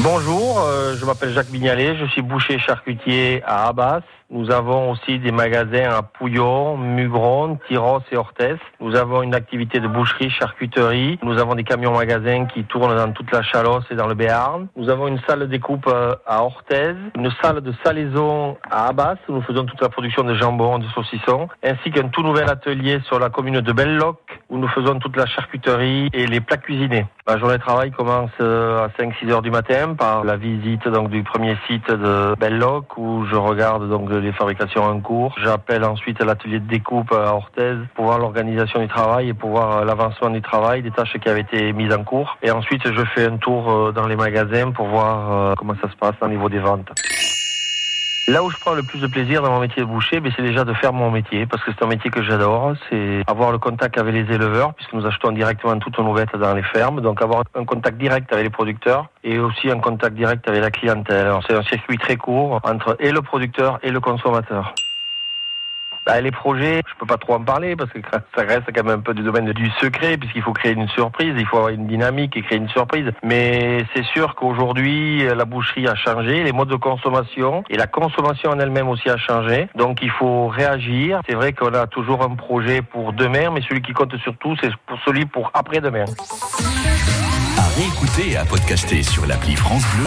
Bonjour, euh, je m'appelle Jacques Bignalet, je suis boucher charcutier à Abbas. Nous avons aussi des magasins à Pouillon, Mugron, Tyros et Orthès. Nous avons une activité de boucherie, charcuterie. Nous avons des camions magasins qui tournent dans toute la Chalosse et dans le Béarn. Nous avons une salle de découpe euh, à Orthez, une salle de salaison à Abbas nous faisons toute la production de jambon, de saucissons, ainsi qu'un tout nouvel atelier sur la commune de Belloc où nous faisons toute la charcuterie et les plats cuisinés. Ma journée de travail commence euh, à 5-6 heures du matin par la visite donc du premier site de Belloc où je regarde donc les fabrications en cours. J'appelle ensuite l'atelier de découpe à Orthez pour voir l'organisation du travail et pour voir l'avancement du travail, des tâches qui avaient été mises en cours. Et ensuite, je fais un tour euh, dans les magasins pour voir euh, comment ça se passe au niveau des ventes. Là où je prends le plus de plaisir dans mon métier de boucher, ben, c'est déjà de faire mon métier, parce que c'est un métier que j'adore. C'est avoir le contact avec les éleveurs, puisque nous achetons directement toutes nos bêtes dans les fermes. Donc avoir un contact direct avec les producteurs et aussi un contact direct avec la clientèle. C'est un circuit très court entre et le producteur et le consommateur. Bah, les projets, je peux pas trop en parler parce que ça reste quand même un peu du domaine du secret puisqu'il faut créer une surprise, il faut avoir une dynamique et créer une surprise. Mais c'est sûr qu'aujourd'hui, la boucherie a changé, les modes de consommation et la consommation en elle-même aussi a changé. Donc il faut réagir. C'est vrai qu'on a toujours un projet pour demain, mais celui qui compte surtout, c'est pour celui pour après-demain. À réécouter et à podcaster sur l'appli France Bleu.